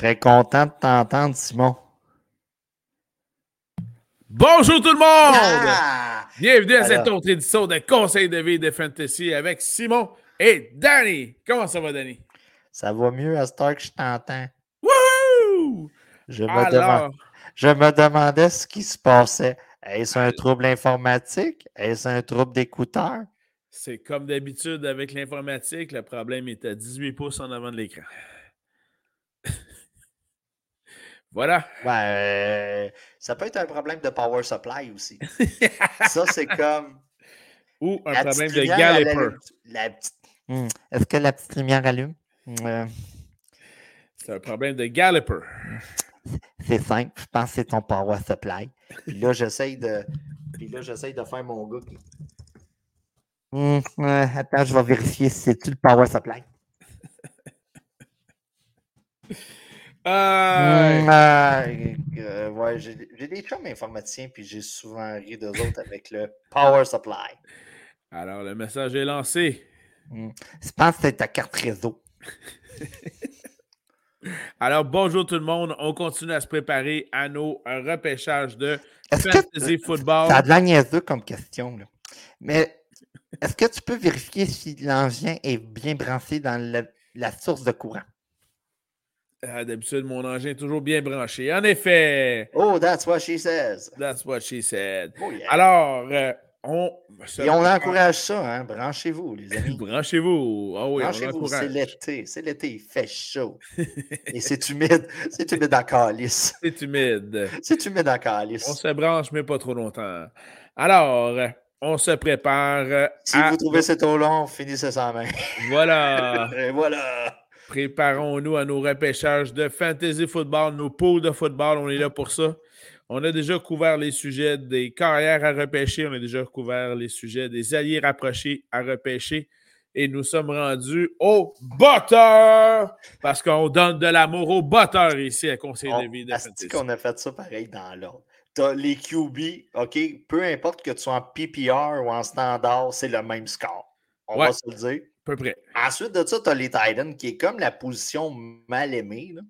Serais content de t'entendre, Simon. Bonjour tout le monde! Ah! Bienvenue à Alors. cette autre édition de Conseil de vie de Fantasy avec Simon et Danny. Comment ça va, Danny? Ça va mieux à cette heure que je t'entends. Wouhou! Je me, Alors, demande- je me demandais ce qui se passait. Est-ce un trouble informatique? Est-ce un trouble d'écouteur? c'est comme d'habitude avec l'informatique, le problème est à 18 pouces en avant de l'écran. Voilà. Ben, euh, ça peut être un problème de power supply aussi. Ça, c'est comme. Ou un la problème de Galloper. allume- la petite- Hmm. Est-ce que la petite lumière allume? Euh, C'est un problème de Galloper. c'est simple, je pense que c'est ton power supply. Puis là, j'essaye de. Puis là, j'essaye de faire mon gars. Hmm, euh, attends, je vais vérifier si c'est-tu le power supply? Euh, Hmm, euh, euh, ouais, j'ai des chums informaticiens, puis j'ai souvent ri d'eux autres avec le power supply. Alors, le message est lancé. Hmm. Je pense que c'est ta carte réseau. Alors, bonjour tout le monde. On continue à se préparer à nos repêchages de Est-ce que Fantasy Football. Ça a de la niaiseux comme question, là. Mais est-ce que tu peux vérifier si l'engin est bien branché dans le- la source de courant? Ah, D'habitude, mon engin est toujours bien branché. En effet, Oh, that's what she says. that's what she said. Oh, yeah. Alors, euh, on. Et on encourage ça, hein? Branchez-vous, les amis. Branchez-vous. Ah oui, on Branchez-vous, c'est l'été. C'est l'été, il fait chaud. Et c'est humide. C'est humide en calice. C'est humide. C'est humide en On calice. se branche, mais pas trop longtemps. Alors, euh, on se prépare. euh, Si à- vous trouvez c'est trop long, finissez sans main. Voilà. Et voilà. Préparons-nous à nos repêchages de fantasy football, nos poules de football. On est là pour ça. On a déjà couvert les sujets des carrières à repêcher. On a déjà couvert les sujets des alliés rapprochés à repêcher. Et nous sommes rendus au botteur parce qu'on donne de l'amour au botteur ici à Conseil de vie de fantasy. qu'on a fait ça pareil dans l'ordre. T'as les QB, OK? Peu importe que tu sois en PPR ou en standard, c'est le même score. On Ouais. va se le dire. Peu près. Ensuite de ça, tu as les Titans, qui est comme la position mal aimée. là.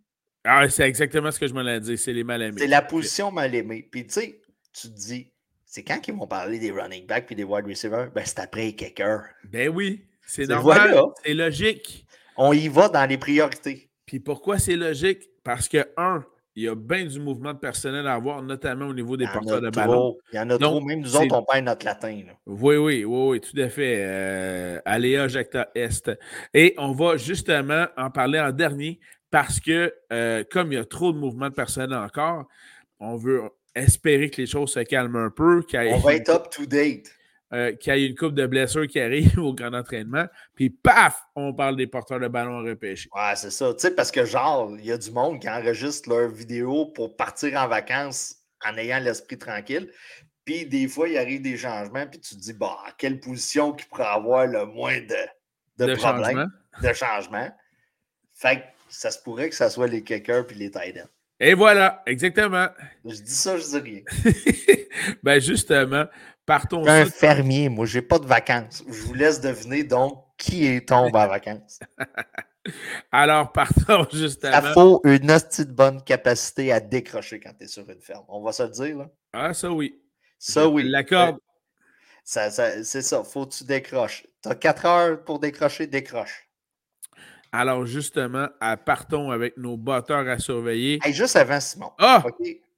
Ah, c'est exactement ce que je me l'ai dit. C'est les mal aimés. C'est la position mal aimée. Puis tu sais, tu te dis, c'est quand qu'ils vont parler des running backs puis des wide receivers? Ben, c'est après kickers. Ben oui, c'est normal. C'est logique. On y va dans les priorités. Puis pourquoi c'est logique? Parce que, un, il y a bien du mouvement de personnel à avoir, notamment au niveau des porteurs de ballon. trop. Il y en a Donc, trop. Même nous autres, on perd notre latin. là. Oui, oui, oui, oui, tout à fait. Euh, Aléa Jacta Est. Et on va justement en parler en dernier parce que, euh, comme il y a trop de mouvement de personnel encore, on veut espérer que les choses se calment un peu, On va être up to date. Euh, qu'il y ait une coupe de blessures qui arrive au grand entraînement. Puis, paf, on parle des porteurs de ballon à repêcher. Ouais, c'est ça. Tu sais, parce que genre, il y a du monde qui enregistre leurs vidéos pour partir en vacances en ayant l'esprit tranquille. Puis des fois, il arrive des changements, puis tu te dis, bah, quelle position qui pourrait avoir le moins de, de, De problèmes, changement. de changements. Fait que ça se pourrait que ça soit les kickers puis les tight ends. Et voilà, exactement. Je dis ça, je dis rien. ben justement, partons un fermier, moi, j'ai pas de vacances. Je vous laisse deviner donc qui est tombe en vacances. Alors, partons Ça justement. faut une hostie de bonne capacité à décrocher quand tu es sur une ferme. On va se le dire, là. Ah, ça oui. Ça, oui. La corde. Ça, ça- c'est ça, faut que tu décroches. Tu as 4 heures pour décrocher, décroche. Alors, justement, à- partons avec nos batteurs à surveiller. Hey, juste avant, Simon. Ah!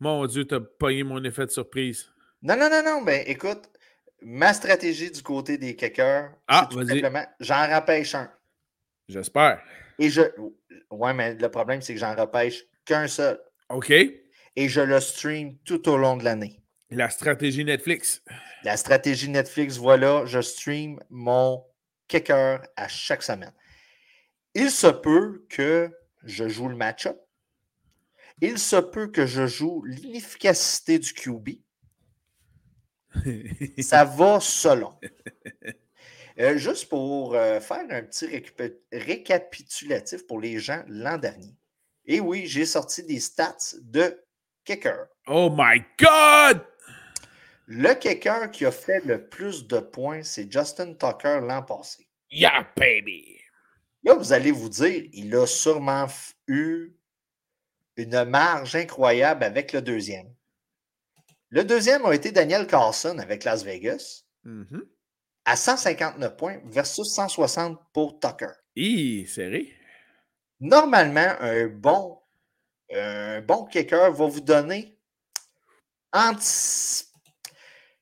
Mon Dieu, t'as pogné mon effet de surprise. Non, non, non, non, mais écoute, ma stratégie du côté des kickers, Ah, c'est tout simplement, j'en repêche un. J'espère. Et je. Ouais, mais le problème, c'est que j'en repêche qu'un seul. OK. Et je le stream tout au long de l'année. La stratégie Netflix. La stratégie Netflix, voilà, je stream mon kicker à chaque semaine. Il se peut que je joue le match-up. Il se peut que je joue l'inefficacité du QB. Ça va selon. Euh, juste pour euh, faire un petit récapitulatif pour les gens l'an dernier. Et oui, j'ai sorti des stats de kicker. oh my God! Le kicker qui a fait le plus de points, c'est Justin Tucker l'an passé. Yeah, baby! Là, vous allez vous dire, il a sûrement eu une marge incroyable avec le deuxième. Le deuxième a été Daniel Carlson avec Las Vegas Mhm. à 159 points versus 160 pour Tucker. Hi, serré. Normalement, un bon, un bon kicker va vous donner entre,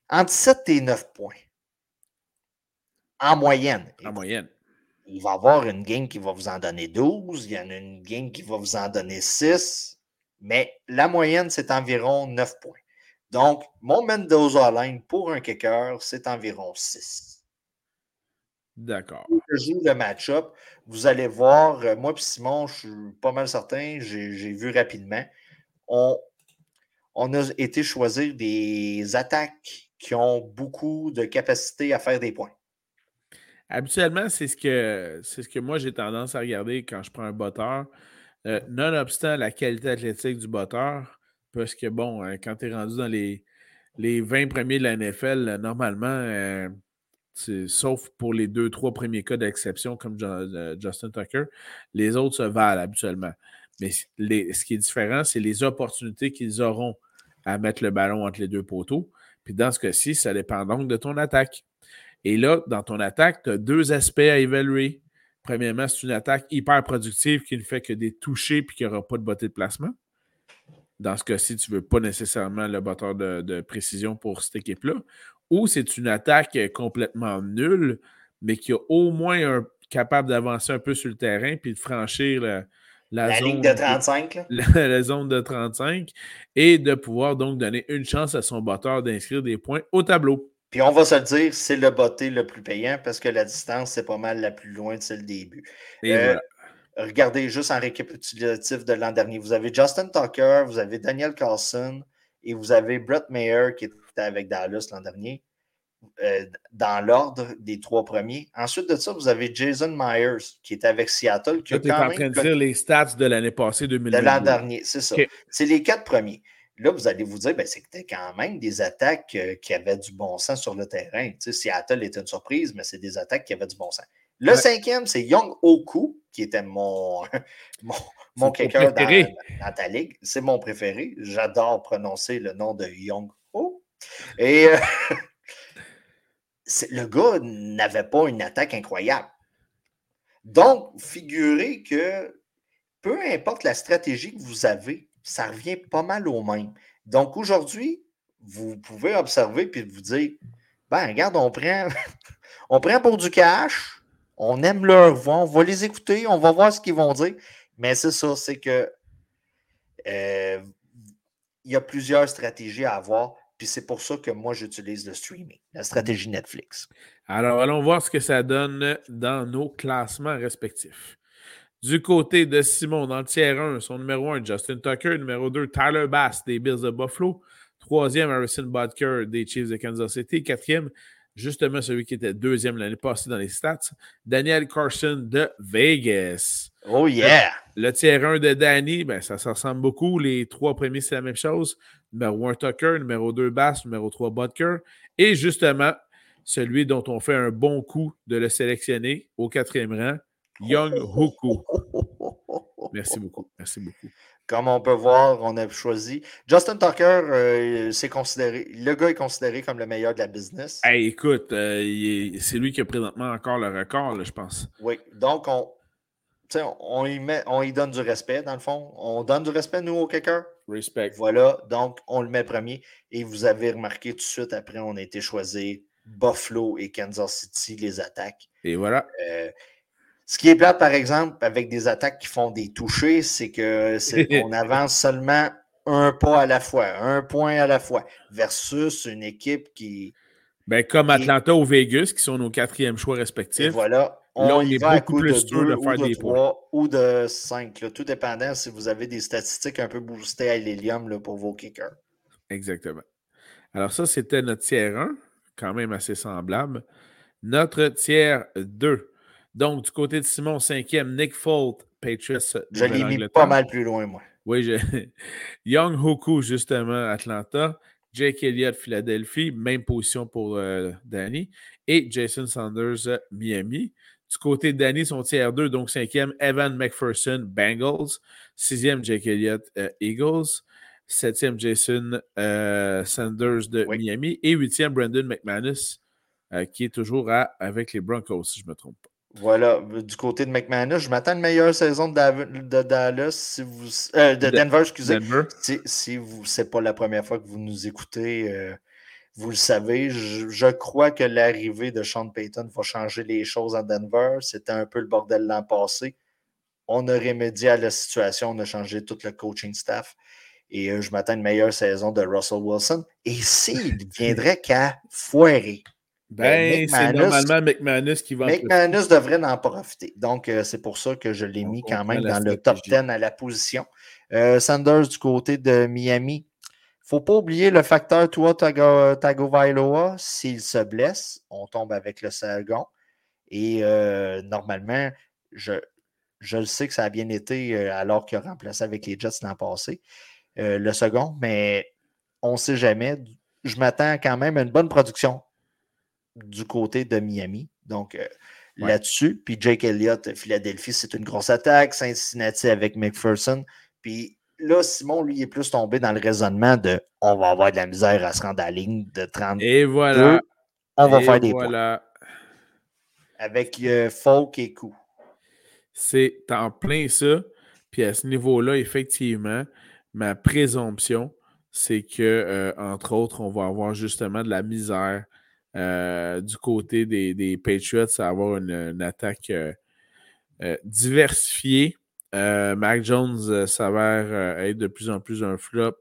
entre 7 et 9 points. En moyenne. En moyenne. Il va y avoir une game qui va vous en donner 12, il y en a une game qui va vous en donner 6, mais la moyenne, c'est environ 9 points. Donc, mon Mendoza line pour un kicker, c'est environ 6. D'accord. Je joue le match-up. Vous allez voir, euh, moi et Simon, je suis pas mal certain, j'ai j'ai vu rapidement. On, on a été choisir des attaques qui ont beaucoup de capacité à faire des points. Habituellement, c'est ce que c'est ce que moi j'ai tendance à regarder quand je prends un botteur. Euh, nonobstant la qualité athlétique du botteur, parce que bon, euh, quand tu es rendu dans les, les 20 premiers de la NFL, euh, normalement, sauf pour les deux, trois premiers cas d'exception comme Justin Tucker, les autres se valent habituellement. Mais ce qui est différent, c'est les opportunités qu'ils auront à mettre le ballon entre les deux poteaux. Puis dans ce cas-ci, ça dépend donc de ton attaque. Et là, dans ton attaque, tu as deux aspects à évaluer. Premièrement, c'est une attaque hyper productive qui ne fait que des touchés puis qui n'aura pas de beauté de placement. Dans ce cas-ci, tu ne veux pas nécessairement le batteur de, de précision pour cette équipe-là. Ou c'est une attaque complètement nulle, mais qui a au moins un, capable d'avancer un peu sur le terrain puis de franchir la, la La zone ligne de 35, là. la, la zone de 35 et de pouvoir donc donner une chance à son batteur d'inscrire des points au tableau. Puis on va se le dire, c'est le botté le plus payant parce que la distance, c'est pas mal la plus loin, c'est le début. Et Euh, voilà. Regardez juste en récapitulatif de l'an dernier. Vous avez Justin Tucker, vous avez Daniel Carlson et vous avez Brett Mayer qui était avec Dallas l'an dernier, euh, dans l'ordre des trois premiers. Ensuite de ça, vous avez Jason Myers qui était avec Seattle, tu es en train de dire les stats de l'année passée, de 2022. l'an dernier. C'est ça. C'est les quatre premiers. Là, vous allez vous dire, ben, c'était quand même des attaques euh, qui avaient du bon sens sur le terrain. Tu sais, Seattle était une surprise, mais c'est des attaques qui avaient du bon sens. Le Ouais. cinquième, c'est Young Oku, qui était mon, mon, dans, ta ligue. C'est mon préféré. J'adore prononcer le nom de Young O. Et euh, le gars n'avait pas une attaque incroyable. Donc, figurez que peu importe la stratégie que vous avez, ça revient pas mal au même. Donc aujourd'hui, vous pouvez observer puis vous dire ben regarde, on prend, on prend pour du cash, on aime leur voix, on va les écouter, on va voir ce qu'ils vont dire. Mais c'est ça, c'est que euh, il y a plusieurs stratégies à avoir, puis c'est pour ça que moi j'utilise le streaming, la stratégie Netflix. Alors, allons voir ce que ça donne dans nos classements respectifs. Du côté de Simon, dans le tiers 1, son numéro 1, Justin Tucker. Numéro 2, Tyler Bass des Bills de Buffalo. Troisième, Harrison Butker des Chiefs de Kansas City. Quatrième, justement celui qui était deuxième l'année passée dans les stats, Daniel Carson de Vegas. Oh yeah! Le tiers 1 de Danny, ben, ça se ressemble beaucoup. Les trois premiers, c'est la même chose. Numéro 1, Tucker. Numéro 2, Bass. Numéro 3, Butker. Et justement, celui dont on fait un bon coup de le sélectionner au quatrième rang, Young Hoku. Merci beaucoup. Merci beaucoup. Comme on peut voir, on a choisi. Justin Tucker, euh, c'est considéré. Le gars est considéré comme le meilleur de la business. Hey, écoute, euh, c'est lui qui a présentement encore le record, là, je pense. Oui. Donc, on, tu sais, on, y met, on y donne du respect, dans le fond. On donne du respect, nous, au kicker? Respect. Voilà. Donc, on le met premier. Et vous avez remarqué tout de suite, après, on a été choisi Buffalo et Kansas City, les attaques. Et voilà. Euh, ce qui est plate, par exemple, avec des attaques qui font des touchés, c'est que qu'on avance seulement un pas à la fois, un point à la fois, versus une équipe qui. Ben, comme Et- Atlanta ou Vegas, qui sont nos quatrièmes choix Et respectifs. voilà, on, Là, on y est va à beaucoup coup plus de sûr de faire de des points. ou de cinq, là, tout dépendant si vous avez des statistiques un peu boostées à l'hélium pour vos kickers. Exactement. Alors, ça, c'était notre tiers 1, quand même assez semblable. Notre tiers 2. Donc, du côté de Simon, cinquième, Nick Folt, Patriots. Je l'ai mis pas mal plus loin, moi. Oui, je... Young Hoku, justement, Atlanta. Jake Elliott, Philadelphie. Même position pour euh, Danny. Et Jason Sanders, euh, Miami. Du côté de Danny, son tiers 2, donc cinquième, Evan McPherson, Bengals. Sixième, Jake Elliott, euh, Eagles. Septième, Jason euh, Sanders de Miami. Et huitième, Brandon McManus, euh, qui est toujours avec les Broncos, si je ne me trompe pas. Voilà, du côté de McManus, je m'attends à une meilleure saison de, Dallas, si vous, de Denver, excusez. Si, si vous, c'est pas la première fois que vous nous écoutez, vous le savez, je, crois que l'arrivée de Sean Payton va changer les choses à Denver. C'était un peu le bordel l'an passé. On a remédié à la situation, on a changé tout le coaching staff. Et euh, je m'attends à une meilleure saison de Russell Wilson. Et s'il viendrait qu'à foirer. Ben, ben c'est normalement McManus qui va McManus devrait en profiter. Donc, euh, c'est pour ça que je l'ai mis quand même dans le top 10 à la position. Euh, Sanders du côté de Miami, faut pas oublier le facteur Tua Tagovailoa. S'il se blesse, on tombe avec le second. Et euh, normalement, je, je le sais que ça a bien été alors qu'il a remplacé avec les Jets l'an passé, le second, mais on ne sait jamais. Je m'attends quand même à une bonne production du côté de Miami. Donc, là-dessus. Puis Jake Elliott, Philadelphie, c'est une grosse attaque. Cincinnati avec McPherson. Puis là, Simon, lui, est plus tombé dans le raisonnement de on va avoir de la misère à se rendre à la ligne de 30. Et voilà. On va faire des voilà. points. Avec euh, Folk et Coup. C'est en plein ça. Puis à ce niveau-là, effectivement, ma présomption, c'est que, euh, entre autres, on va avoir justement de la misère euh, du côté des, Patriots à avoir une attaque diversifiée euh, Mac Jones euh, s'avère euh, être de plus en plus un flop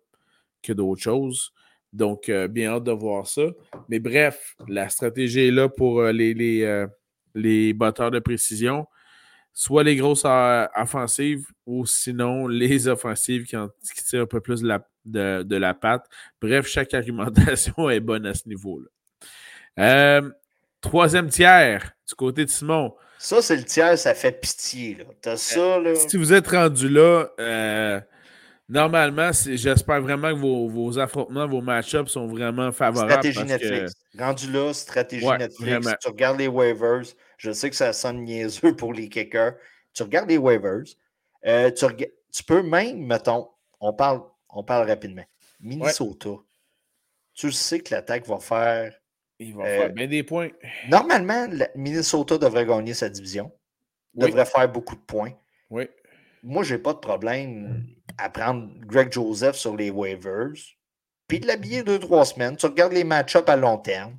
que d'autres choses. Donc, bien hâte de voir ça. Mais bref, la stratégie est là pour les, les, les batteurs de précision. Soit les grosses offensives ou sinon les offensives qui, tirent un peu plus de de, la patte. Bref, chaque argumentation est bonne à ce niveau-là. Troisième tiers, du côté de Simon. Ça, c'est le tiers, ça fait pitié. Là. T'as euh, ça, là. Si vous êtes rendu là, euh, normalement, j'espère vraiment que vos, affrontements, vos match-ups sont vraiment favorables. Stratégie Netflix. Rendu là, stratégie Netflix. Tu regardes les waivers. Je sais que ça sonne niaiseux pour les kickers. Tu regardes les waivers. Euh, tu, peux même, mettons, on parle, on parle rapidement. Minnesota. Tu sais que l'attaque va faire il va faire euh, bien des points. Normalement, Minnesota devrait gagner sa division. Devrait faire beaucoup de points. Oui. Moi, j'ai pas de problème à prendre Greg Joseph sur les waivers, puis de l'habiller deux, trois semaines. Tu regardes les match-ups à long terme,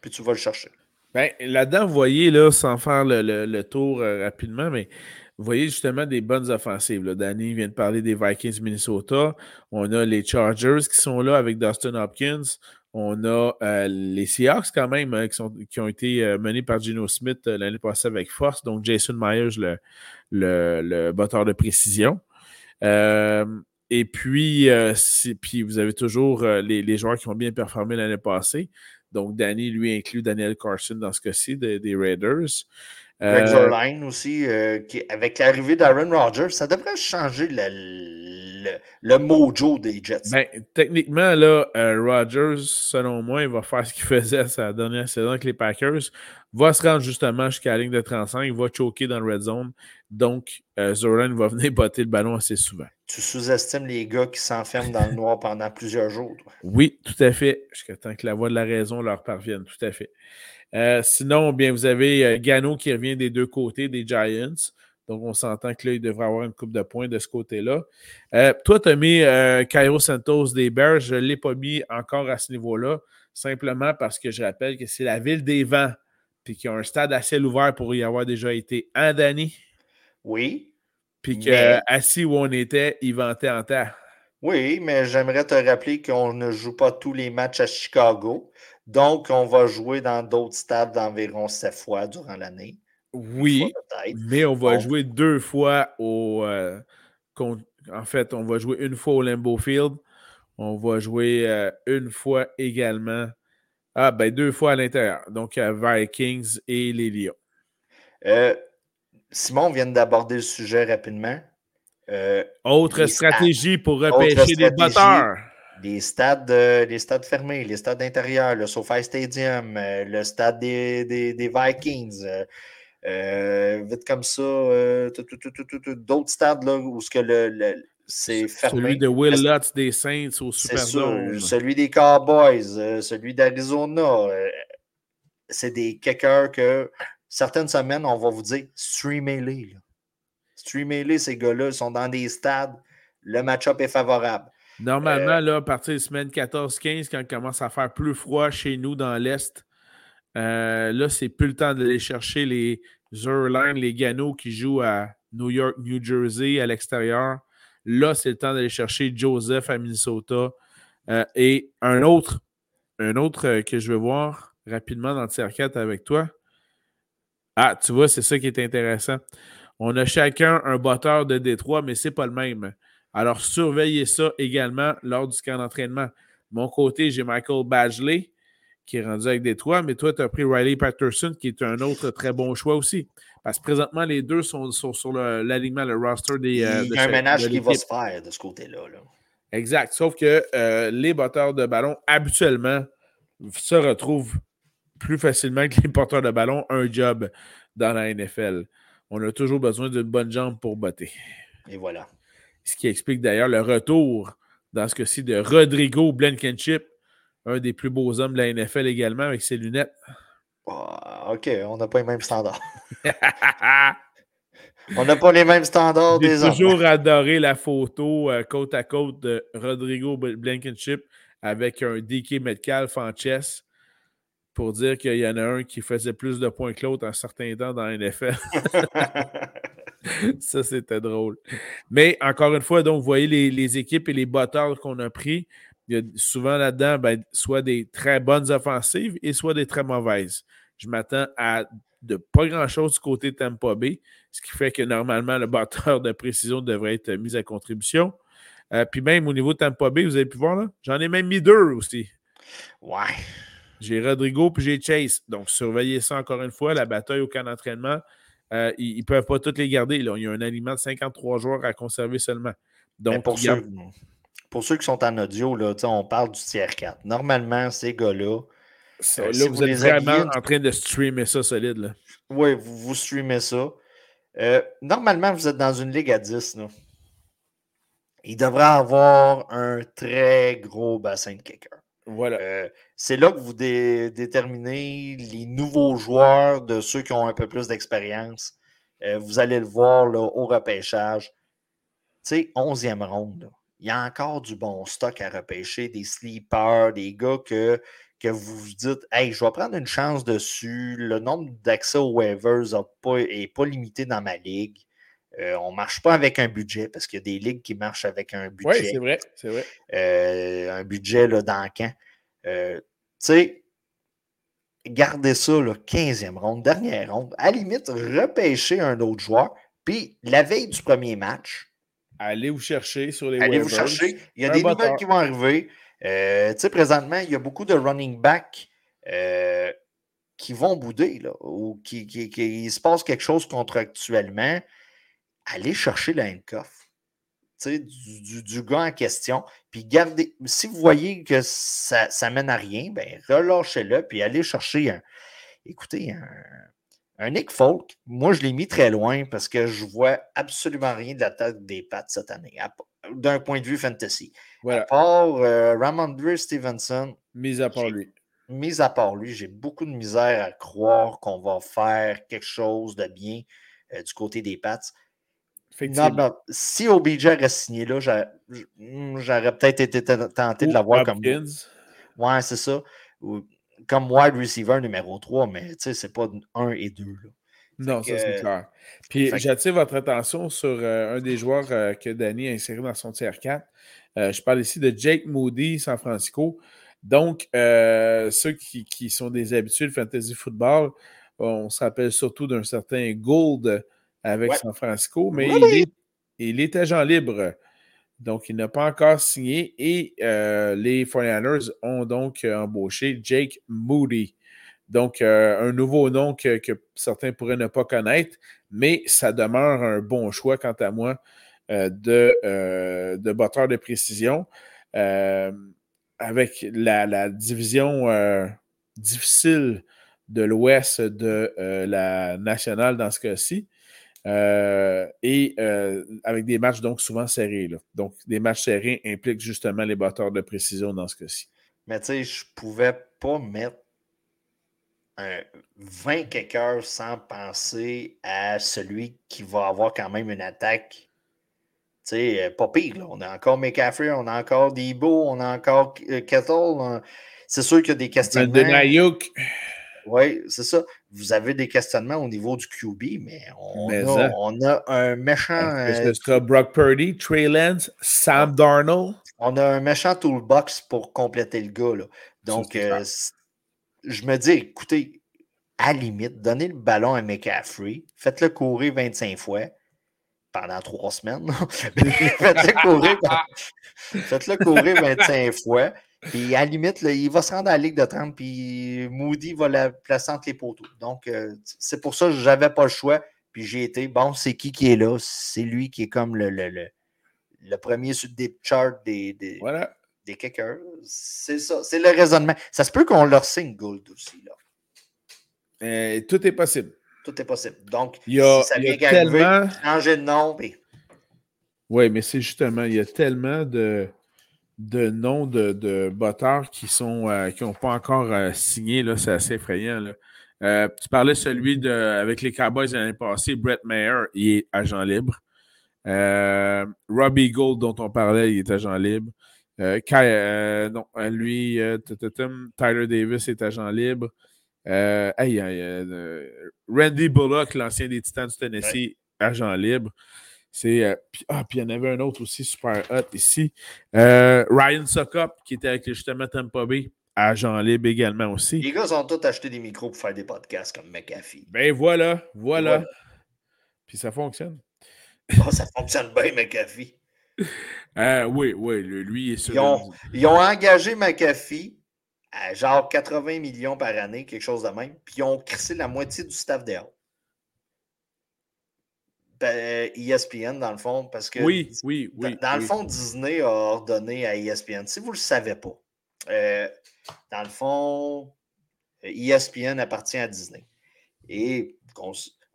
puis tu vas le chercher. Ben, là-dedans, vous voyez, là, sans faire le, tour euh, rapidement, mais vous voyez justement des bonnes offensives. Là. Danny vient de parler des Vikings Minnesota. On a les Chargers qui sont là avec Dustin Hopkins. On a euh, les Seahawks quand même hein, qui, ont été euh, menés par Gino Smith euh, l'année passée avec force. Donc Jason Myers, le, le, batteur de précision. et puis, puis, vous avez toujours les, joueurs qui ont bien performé l'année passée. Donc Danny, lui, inclut Daniel Carson dans ce cas-ci des Raiders. Greg Zerline aussi, qui, avec l'arrivée d'Aaron Rodgers, ça devrait changer le le, mojo des Jets. Ben, techniquement, là, euh, Rodgers, selon moi, il va faire ce qu'il faisait sa dernière saison avec les Packers. Va se rendre justement jusqu'à la ligne de 35, il va choquer dans le red zone. Donc, euh, Zoran va venir botter le ballon assez souvent. Tu sous-estimes les gars qui s'enferment dans le noir pendant plusieurs jours. Oui, tout à fait. Jusqu'à temps que la voix de la raison leur parvienne. Tout à fait. Euh, sinon, bien, vous avez Gano qui revient des deux côtés des Giants. Donc, on s'entend que là, il devrait avoir une coupe de points de ce côté-là. Euh, toi, tu as mis euh, Cairo Santos des Bears. Je ne l'ai pas mis encore à ce niveau-là, simplement parce que je rappelle que c'est la ville des vents, puis qu'il y a un stade assez ouvert pour y avoir déjà été un Danny. Oui. Puis qu'assis où on était, il ventait en terre. Oui, mais j'aimerais te rappeler qu'on ne joue pas tous les matchs à Chicago. Donc, on va jouer dans d'autres stades d'environ sept fois durant l'année. Oui, mais on va jouer deux fois au. Euh, en fait, on va jouer une fois au Lambeau Field. On va jouer euh, une fois également. Ah, ben deux fois à l'intérieur. Donc, à Vikings et les Lions. Euh, Simon vient d'aborder le sujet rapidement. autre stratégie pour repêcher des batteurs. Les stades, les stades fermés, les stades intérieurs, le SoFi Stadium, le stade des, des Vikings. vite comme ça, d'autres stades là, où ce que le, c'est fermé. Celui de Will Lutz des Saints au Superdome. Celui des Cowboys, celui d'Arizona. c'est des kickers que certaines semaines, on va vous dire streamez-les. Streamez-les, ces gars-là. Ils sont dans des stades. Le match-up est favorable. Normalement, euh, là, à partir de semaine 14-15, quand il commence à faire plus froid chez nous dans l'Est, euh, là, c'est plus le temps d'aller chercher les Zerline, les Gano qui jouent à New York, New Jersey, à l'extérieur. Là, c'est le temps d'aller chercher Joseph à Minnesota. Euh, et un autre, un autre que je veux voir rapidement dans le tier 4 avec toi. Ah, tu vois, c'est ça qui est intéressant. On a chacun un botteur de Détroit, mais ce n'est pas le même. Alors, surveillez ça également lors du camp d'entraînement. mon côté, j'ai Michael Badgley qui est rendu avec Détroit, mais toi, tu as pris Riley Patterson, qui est un autre très bon choix aussi. Parce que présentement, les deux sont, sur l'alignement, le, roster des. Euh, Il y a un ménage qui va se faire de ce côté-là. Exact. Sauf que euh, les batteurs de ballon, habituellement, se retrouvent plus facilement que les porteurs de ballon un job dans la NFL. On a toujours besoin d'une bonne jambe pour botter. Et voilà. Ce qui explique d'ailleurs le retour, dans ce cas-ci, de Rodrigo Blankenship, un des plus beaux hommes de la NFL également, avec ses lunettes. Ah, OK, on n'a pas les mêmes standards. on n'a pas les mêmes standards des J'ai toujours adoré la photo euh, côte à côte de Rodrigo Blankenship avec un DK Metcalf en chess pour dire qu'il y en a un qui faisait plus de points que l'autre un certain temps dans la NFL. ça, c'était drôle. Mais encore une fois, donc, vous voyez les, équipes et les batteurs qu'on a pris. Il y a souvent là-dedans, ben, soit des très bonnes offensives et soit des très mauvaises. Je m'attends à de pas grand-chose du côté de Tampa Bay, ce qui fait que normalement, le batteur de précision devrait être mis à contribution. Euh, puis même au niveau de Tampa Bay, vous avez pu voir, là, j'en ai même mis deux aussi. Ouais. J'ai Rodrigo puis j'ai Chase. Donc, surveillez ça encore une fois. La bataille au camp d'entraînement, euh, ils ne peuvent pas toutes les garder. Là. Il y a un aliment de 53 joueurs à conserver seulement. Donc, pour, ceux, pour, ceux, qui sont en audio, là, on parle du tiers 4. Normalement, ces gars-là. Euh, là, vous, êtes vraiment en train de streamer ça solide. Là. Oui, vous, vous streamez ça. Euh, normalement, vous êtes dans une ligue à 10. Là. Il devrait avoir un très gros bassin de kicker. Voilà. Euh, c'est là que vous déterminez les nouveaux joueurs de ceux qui ont un peu plus d'expérience. Euh, vous allez le voir là, au repêchage. Tu sais, 11e ronde. Il y a encore du bon stock à repêcher, des sleepers, des gars que, vous dites Hey, je vais prendre une chance dessus. Le nombre d'accès aux waivers n'est pas, limité dans ma ligue. Euh, on ne marche pas avec un budget parce qu'il y a des ligues qui marchent avec un budget. Oui, c'est vrai, c'est vrai. Euh, un budget là, dans camp. Euh, tu sais, gardez ça, là, 15e ronde, dernière ronde. À la limite, repêcher un autre joueur. Puis la veille du premier match. Allez vous chercher sur les Allez vous chercher. Il y a des nouvelles qui vont arriver. tu sais, présentement, il y a beaucoup de running backs qui vont bouder, là, ou qui, qui, se passe quelque chose contractuellement allez chercher la handcuff du, du, gars en question. Puis gardez, si vous voyez que ça, ça mène à rien, ben relâchez-le, puis allez chercher un. Écoutez, un, un Nick Folk, moi je l'ai mis très loin parce que je vois absolument rien de l'attaque des pattes cette année, d'un point de vue fantasy. À part euh, Ramondre Stevenson. Mis à part lui. Mis à part lui, j'ai beaucoup de misère à croire qu'on va faire quelque chose de bien euh, du côté des pattes si OBJ aurait signé là, hmm, j'aurais peut-être été tenté de l'avoir comme. Ouais, c'est ça. Comme wide receiver numéro 3, mais tu sais, c'est pas 1 et 2. Non, ça c'est clair. Puis j'attire votre attention sur euh, un des joueurs euh, que Danny a inséré dans son tier 4. Euh, je parle ici de Jake Moody, San Francisco. Donc, ceux qui, qui, sont des habitués de fantasy football, on se rappelle surtout d'un certain Gould avec San Francisco, mais il, est, agent libre. Donc, il n'a pas encore signé et euh, les 49ers ont donc euh, embauché Jake Moody. Donc, euh, un nouveau nom que, certains pourraient ne pas connaître, mais ça demeure un bon choix, quant à moi, de, de batteur de précision. avec la, la division difficile de l'ouest de la nationale dans ce cas-ci. Et avec des matchs donc souvent serrés. Donc, des matchs serrés impliquent justement les batteurs de précision dans ce cas-ci. Mais tu sais, je pouvais pas mettre un 20 quelques sans penser à celui qui va avoir quand même une attaque. Tu sais, pas pire. Là. On a encore McCaffrey, on a encore Debo, on a encore Kettle. C'est sûr qu'il y a des questionnements. Oui, c'est ça. Vous avez des questionnements au niveau du QB, mais on, a, on a, un méchant. Est-ce que ce sera Brock Purdy, Trey Lance, Sam Darnold? On a un méchant toolbox pour compléter le gars. Là. Donc, euh, je me dis, écoutez, à limite, donnez le ballon à McCaffrey, faites-le courir 25 fois pendant trois semaines. faites-le courir, faites courir 25 fois. Puis à la limite, il va se rendre à la Ligue de 30, puis Moody va la placer entre les poteaux. Donc, euh, c'est pour ça que je n'avais pas le choix. Puis j'ai été, bon, c'est qui qui est là? C'est lui qui est comme le, le, le, premier sur des charts des, des, des kickers. C'est ça, c'est le raisonnement. Ça se peut qu'on leur signe Gold aussi. Là. Euh, tout est possible. Tout est possible. Donc, il y a, si ça vient tellement... changer de nom. Oui, mais c'est justement, il y a tellement de, de noms de, de batteurs qui sont euh, qui n'ont pas encore euh, signé. C'est assez effrayant. tu parlais celui de avec les Cowboys l'année passée, Brett Mayer, il est agent libre. Robbie Gold, dont on parlait, il est agent libre. non, lui, Tyler Davis est agent libre. Euh, euh, Randy Bullock, l'ancien des Titans du Tennessee, agent libre. C'est, euh, ah, puis il y en avait un autre aussi super hot ici. Ryan Sokop, qui était avec justement Tampa Bay, agent libre également aussi. Les gars ont tous acheté des micros pour faire des podcasts comme McAfee. Ben voilà, voilà. Puis ça fonctionne. Oh, ça fonctionne bien, McAfee. oui, oui, lui, est sur. Ils ont, ils ont engagé McAfee genre 80 millions par année, quelque chose de même, puis ils ont crissé la moitié du staff dehors. Ben, ESPN, dans le fond, parce que. Oui, oui, oui. Dans, le fond, Disney a ordonné à ESPN, si vous ne le savez pas, euh, dans le fond, ESPN appartient à Disney. Et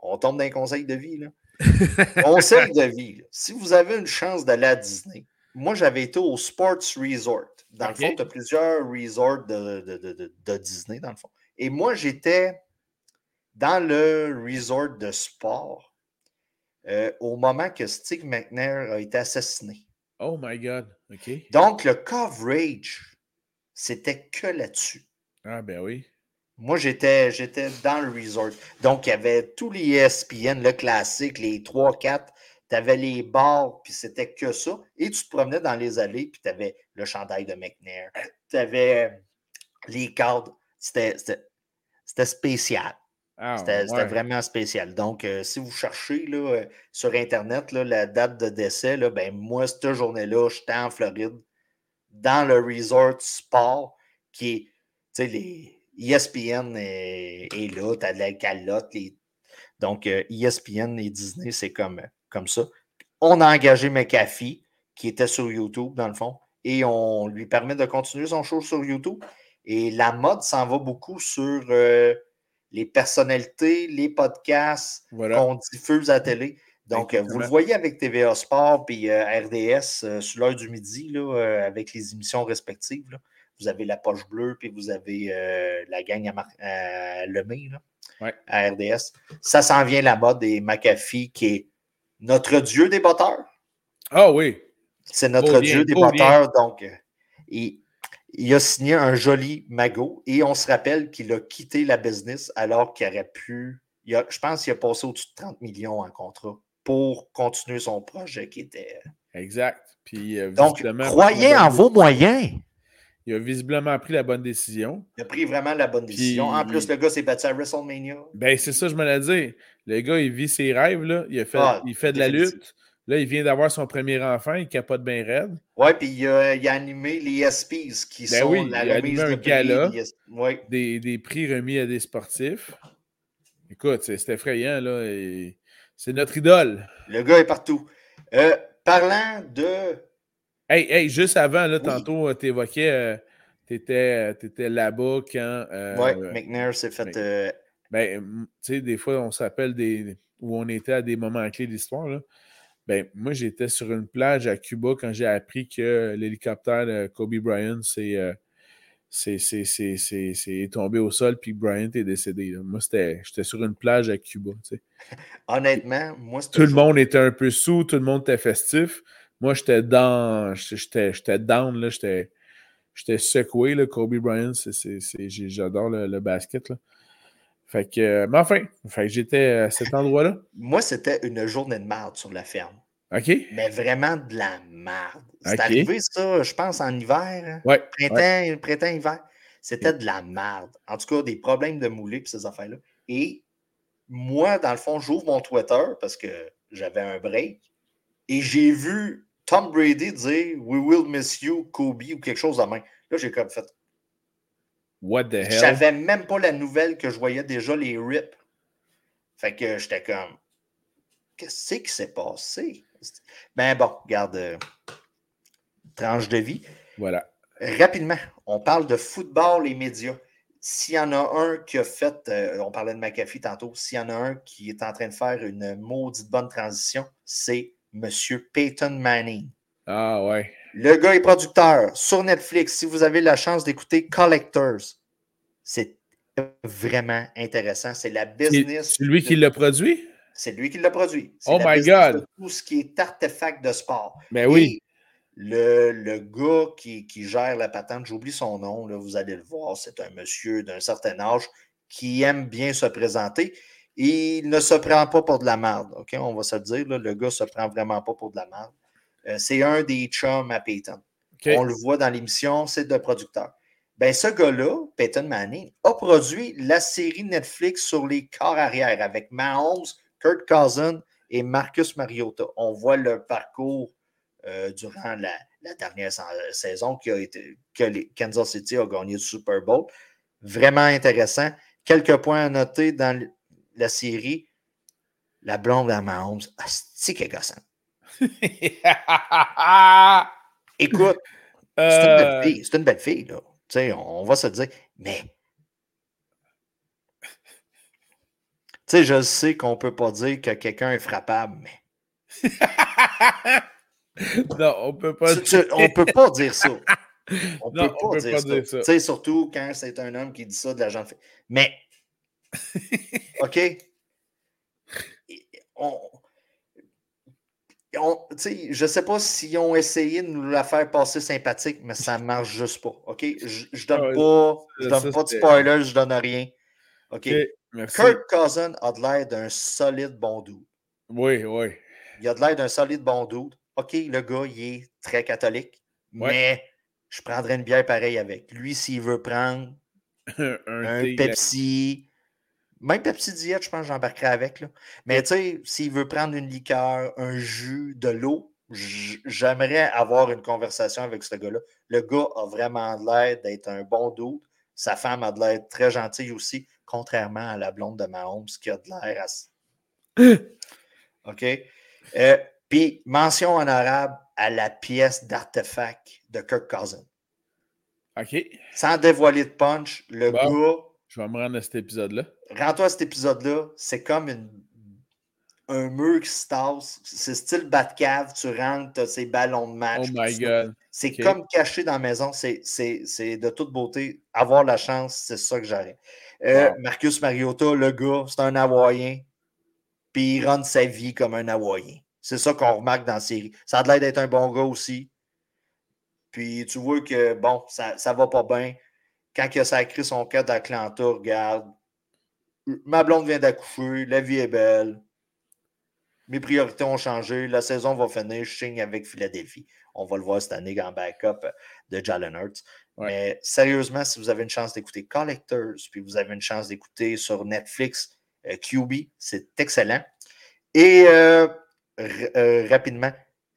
on, tombe dans un conseil de vie, là. conseil de vie. Si vous avez une chance d'aller à Disney, moi, j'avais été au Sports Resort. Dans le fond, tu as plusieurs resorts de, Disney, dans le fond. Et moi, j'étais dans le resort de sport euh, au moment que Steve McNair a été assassiné. Oh my God. OK. Donc, le coverage, c'était que là-dessus. Ah, ben oui. Moi, j'étais, j'étais dans le resort. Donc, il y avait tous les ESPN, le classique, les 3-4 tu avais les bars, puis c'était que ça. Et tu te promenais dans les allées, puis tu avais le chandail de McNair. Tu avais euh, les cadres. C'était spécial. Ah, c'était vraiment spécial. Donc, euh, si vous cherchez là, euh, sur Internet là, la date de décès, là, ben, moi, cette journée-là, j'étais en Floride, dans le resort sport, qui est, tu sais, les ESPN est, là, tu as de la calotte. Donc, ESPN et Disney, c'est comme comme ça. On a engagé McAfee, qui était sur YouTube, dans le fond, et on lui permet de continuer son show sur YouTube. Et la mode s'en va beaucoup sur euh, les personnalités, les podcasts qu'on diffuse à la télé. Donc, vous le voyez avec TVA Sport et euh, RDS sur l'heure du midi, là, euh, avec les émissions respectives. Vous avez la poche bleue, puis vous avez la gang à, à Lemay, à RDS. Ça s'en vient la mode et McAfee qui est notre Dieu des batteurs. Ah oui. C'est notre Dieu des batteurs. Donc, il, il, a signé un joli magot et on se rappelle qu'il a quitté la business alors qu'il aurait pu. je pense qu'il a passé au-dessus de 30 millions en contrat pour continuer son projet qui était. Exact. Puis, euh, Donc, croyez en vos moyens. Il a visiblement pris la bonne décision. Il a pris vraiment la bonne décision. En plus, le gars s'est battu à WrestleMania. Ben, c'est ça, je me l'ai dit. Le gars, il vit ses rêves. Là. Il, a fait, ah, il fait de la lutte. Là, il vient d'avoir son premier enfant. Il capote bien raide. Ouais, puis il a, il a, animé les ESPs qui ben sont la il a remise un gala, des, des, prix remis à des sportifs. Écoute, c'est effrayant. là. C'est notre idole. Le gars est partout. Euh, parlant de Hey, hey, juste avant, là, tantôt, euh, tu évoquais, tu étais, là-bas quand. oui, McNair s'est fait. Ben, ben tu sais, des fois, on s'appelle des où on était à des moments clés de l'histoire. Ben, moi, j'étais sur une plage à Cuba quand j'ai appris que l'hélicoptère de Kobe Bryant s'est tombé au sol puis Bryant est décédé. Moi, j'étais sur une plage à Cuba. Honnêtement, moi, Tout le monde était un peu sous, tout le monde était festif. Moi, j'étais dans. J'étais down, là. J'étais secoué, là. Kobe Bryant, j'adore le, le, basket, là. Fait que, euh, mais enfin, fait que j'étais à cet endroit-là. Moi, c'était une journée de marde sur la ferme. OK. Mais vraiment de la marde. C'est arrivé, ça, je pense, en hiver. Hein? Ouais, printemps, printemps, hiver. C'était de la marde. En tout cas, des problèmes de moulé et ces affaires-là. Et moi, dans le fond, j'ouvre mon Twitter parce que j'avais un break et j'ai vu Tom Brady dire We will miss you, Kobe ou quelque chose de même. Là, j'ai comme fait What the hell? J'avais même pas la nouvelle que je voyais déjà les rips. Fait que j'étais comme, qu'est-ce qui s'est passé? Ben bon, regarde, euh, tranche de vie. Voilà. Rapidement, on parle de football et médias. S'il y en a un qui a fait, euh, on parlait de McAfee tantôt, s'il y en a un qui est en train de faire une maudite bonne transition, c'est M. Peyton Manning. Ah ouais. Le gars est producteur sur Netflix. Si vous avez la chance d'écouter Collectors, c'est vraiment intéressant. C'est la business. C'est lui qui l'a produit? C'est lui qui l'a produit. Oh my God! tout ce qui est artefact de sport. Mais ben oui. Le, le, gars qui, qui, gère la patente, j'oublie son nom, là, vous allez le voir, c'est un monsieur d'un certain âge qui aime bien se présenter. Il ne se prend pas pour de la merde. OK? On va se le dire, le gars ne se prend vraiment pas pour de la merde. Euh, c'est un des chums à Peyton. On le voit dans l'émission, c'est le producteur. Ben, ce gars-là, Peyton Manning, a produit la série Netflix sur les corps arrière avec Mahomes, Kurt Cousin et Marcus Mariota. On voit leur parcours euh, durant la, dernière saison qui a été, que les Kansas City a gagné le Super Bowl. Vraiment intéressant. Quelques points à noter dans la série. La blonde à Mahomes, c'est gossant. Écoute, c'est une belle euh. fille, c'est une belle fille, là. on va se dire, mais. Tu sais, je sais qu'on ne peut pas dire que quelqu'un est frappable, mais. non, on peut pas dire... On peut pas dire ça. On ne peut pas, dire, ça. Tu sais, surtout quand c'est un homme qui dit ça de la gente. Mais. OK? On, je ne sais pas s'ils ont essayé de nous la faire passer sympathique, mais ça ne marche juste pas. OK? Je ne donne, pas, je donne pas de spoilers, je donne rien. OK? Kurt Cousin a de l'air d'un solide bon doute. Oui, oui. Il a de l'air d'un solide bon doute. OK, le gars, il est très catholique, mais je prendrais une bière pareille avec. Lui, s'il veut prendre un Pepsi, même Pepsi Diète, je pense que j'embarquerai avec. Là. Mais tu sais, s'il veut prendre une liqueur, un jus, de l'eau, j'aimerais avoir une conversation avec ce gars-là. Le gars a vraiment l'air d'être un bon doute. Sa femme a de l'air très gentille aussi, contrairement à la blonde de Mahomes qui a de l'air assez. OK? Euh, puis, mention honorable à la pièce d'artefact de Kirk Cousin. OK. Sans dévoiler de punch, le gars je vais me rendre à cet épisode-là. Rends-toi à cet épisode-là. C'est comme une, un mur qui se tasse. C'est style Batcave. Tu rentres, tu as ces ballons de match. Oh my God. C'est comme caché dans la maison. C'est de toute beauté. Avoir la chance, c'est ça que j'aurais. Euh, Marcus Mariota, le gars, c'est un Hawaïen. Puis il rend sa vie comme un Hawaïen. C'est ça qu'on remarque dans la série. Ça a l'air d'être un bon gars aussi. Puis tu vois que, bon, ça, ça va pas bien quand il a sacré son cas d'Atlanta, regarde, ma blonde vient d'accoucher, la vie est belle, mes priorités ont changé, la saison va finir, je signe avec Philadelphie. On va le voir cette année en backup de Jalen Hurts. Mais sérieusement, si vous avez une chance d'écouter Collectors, puis vous avez une chance d'écouter sur Netflix euh, QB, c'est excellent. Et euh, euh, rapidement,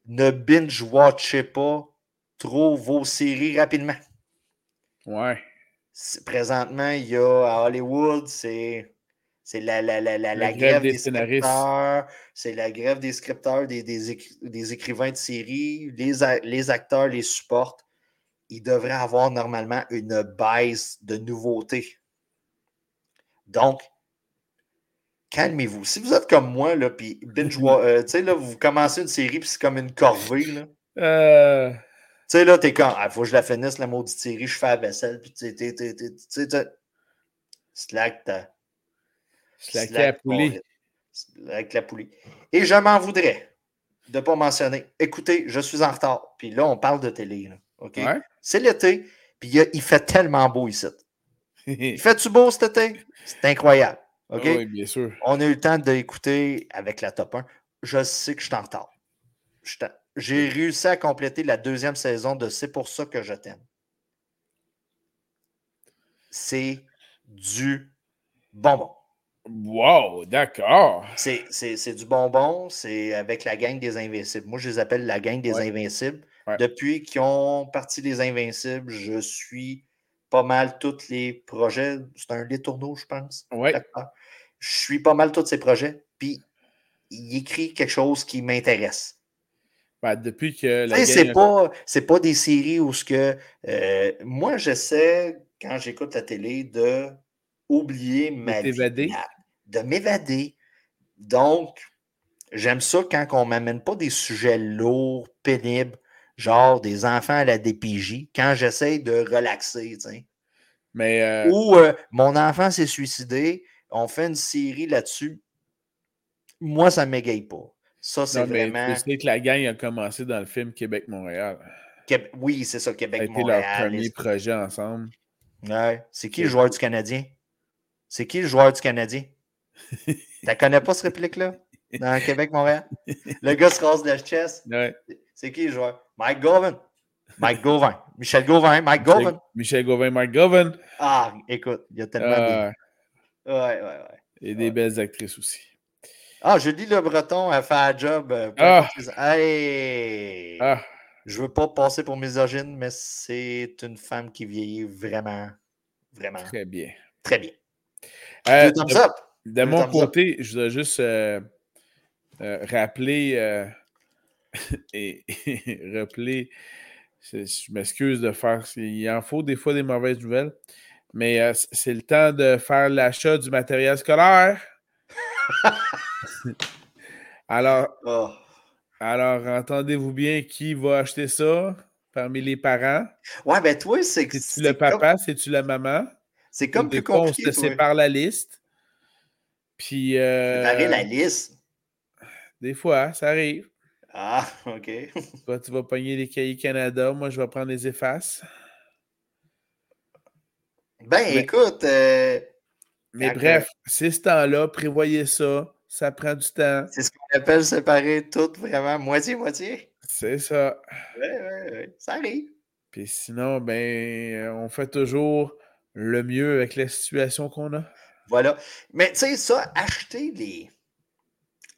ne binge-watchez pas trop vos séries rapidement. Ouais présentement, il y a à Hollywood, c'est. C'est la, la, la, la, grève, des, scripteurs, c'est la grève des scripteurs, des, des, écrivains de série. Les, les acteurs les supportent. il devrait avoir normalement une baisse de nouveautés. Donc, calmez-vous. Si vous êtes comme moi, là, puis binge, euh, tu sais, là, vous commencez une série, puis c'est comme une corvée, là. Euh... Tu sais, là, t'es comme, ah, faut que je la finisse, la maudite série, je fais la vaisselle, puis tu sais, tu sais, slack ta. Slack la poulie. Avec la poulie. Et je m'en voudrais de ne pas mentionner. Écoutez, je suis en retard. Puis là, on parle de télé. Là, OK? C'est l'été, puis il, fait tellement beau ici. il fait-tu beau cet été? C'est incroyable. OK? oui, bien sûr. On a eu le temps d'écouter avec la top 1. Je sais que je suis en retard. J'ai réussi à compléter la deuxième saison de C'est pour ça que je t'aime. C'est du bonbon. Wow, d'accord. C'est du bonbon, c'est avec la gang des Invincibles. Moi, je les appelle la gang des Invincibles. Depuis qu'ils ont parti des Invincibles, je suis pas mal tous les projets. C'est un lait tourneau, je pense. Ouais. Je suis pas mal tous ces projets. Puis, il écrit quelque chose qui m'intéresse. Ben, depuis que la c'est pas, pas des séries où ce que. Euh, moi, j'essaie, quand j'écoute la télé, de oublier ma vie, de m'évader. Donc, j'aime ça quand on ne m'amène pas des sujets lourds, pénibles, genre des enfants à la DPJ, quand j'essaie de relaxer, Mais euh, Ou euh, mon enfant s'est suicidé, on fait une série là-dessus. Moi, ça ne m'égaye pas. Ça, c'est vraiment. Tu sais que la gang a commencé dans le film Québec-Montréal. Oui, c'est ça, Québec-Montréal. C'était leur premier projet ensemble. Ouais. C'est qui le joueur du Canadien? C'est qui le joueur du Canadien? Ne connais pas ce réplique-là? Dans Québec-Montréal? Le gars se rase le chest. C'est qui le joueur? Mike Govan. Mike Gauvin. Michel Gauvin. Mike Gauvin. Michel Gauvin, Mike Gauvin. Ah, écoute, il y a tellement de. Ouais, ouais, ouais. Et des belles actrices aussi. Ah, Julie Le Breton a fait un job. Euh, ah. Hey! Ah. Je veux pas passer pour misogyne, mais c'est une femme qui vieillit vraiment, vraiment. Très bien. Très bien. Euh, de, mon côté, je voudrais juste euh, euh, rappeler et, rappeler, je, m'excuse de faire, il en faut des fois des mauvaises nouvelles, mais c'est le temps de faire l'achat du matériel scolaire. alors, oh. alors entendez-vous bien qui va acheter ça parmi les parents? Ouais, ben toi, c'est que. C'est-tu le papa, c'est-tu la maman? C'est comme plus compliqué. On se sépare la liste. Puis. Euh, la liste. Des fois, ça arrive. Ah, OK. Toi, tu vas pogner les cahiers Canada. Moi, je vais prendre les effaces. Ben, écoute. Euh, mais bref, c'est ce temps-là. Prévoyez ça. Ça prend du temps. C'est ce qu'on appelle séparer tout vraiment moitié-moitié. C'est ça. Oui, oui, oui. Ça arrive. Puis sinon, ben, on fait toujours le mieux avec la situation qu'on a. Voilà. Mais tu sais, ça, acheter les,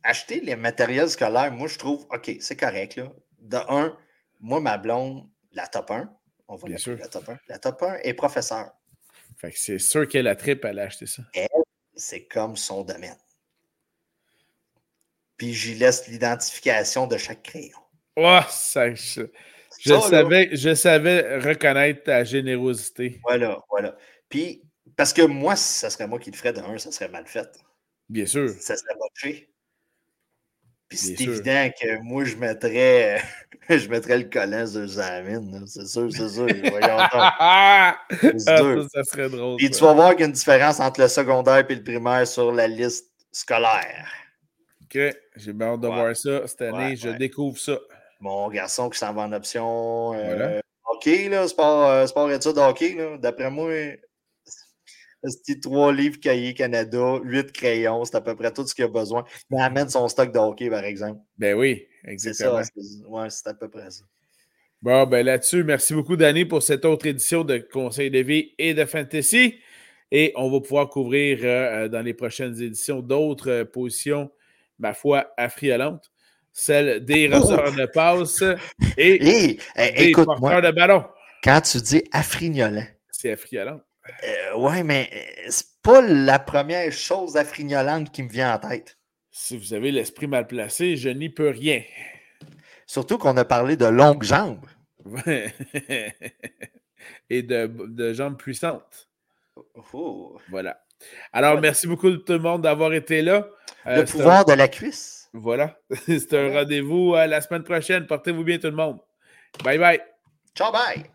acheter les matériels scolaires, moi, je trouve, OK, c'est correct. Là. De un, moi, ma blonde, la top 1, on va Bien sûr. la top 1. La top 1 est professeur. Fait que c'est sûr qu'elle a trip, elle a acheté ça. Elle, c'est comme son domaine. Puis j'y laisse l'identification de chaque crayon. Oh, ça, je, savais, je savais reconnaître ta générosité. Voilà, voilà. Puis, parce que moi, si ça serait moi qui le ferais de un, ça serait mal fait. Bien sûr. Ça serait botché. Puis c'est évident que moi, je mettrais, je mettrais le collant sur Zamine. C'est sûr, c'est sûr. Voyons ah, ça, serait drôle. Puis tu vas voir qu'il y a une différence entre le secondaire et le primaire sur la liste scolaire. OK. J'ai hâte de voir ça. Cette année, je découvre ça mon garçon qui s'en va en option euh, hockey, là, sport, euh, sport études hockey. D'après moi, c'est trois livres cahiers Canada, huit crayons, c'est à peu près tout ce qu'il a besoin. Il amène son stock de hockey, par exemple. Ben oui, exactement. C'est ça, ouais, c'est à peu près ça. Bon, ben là-dessus, merci beaucoup, Danny, pour cette autre édition de Conseil de vie et de fantasy. Et on va pouvoir couvrir euh, dans les prochaines éditions d'autres positions, ma foi, affriolantes celle des oh! receveurs de passe et des écoute, porteurs de ballon. Quand tu dis affrignolant. C'est affrignolant. Euh, ouais, mais euh, c'est pas la première chose affrignolante qui me vient en tête. Si vous avez l'esprit mal placé, je n'y peux rien. Surtout qu'on a parlé de longues jambes. Et de, jambes puissantes. Oh. Voilà. Alors, merci beaucoup tout le monde d'avoir été là. Euh, le pouvoir de la cuisse. Voilà. C'est un rendez-vous à la semaine prochaine. Portez-vous bien tout le monde. Bye bye. Ciao, bye.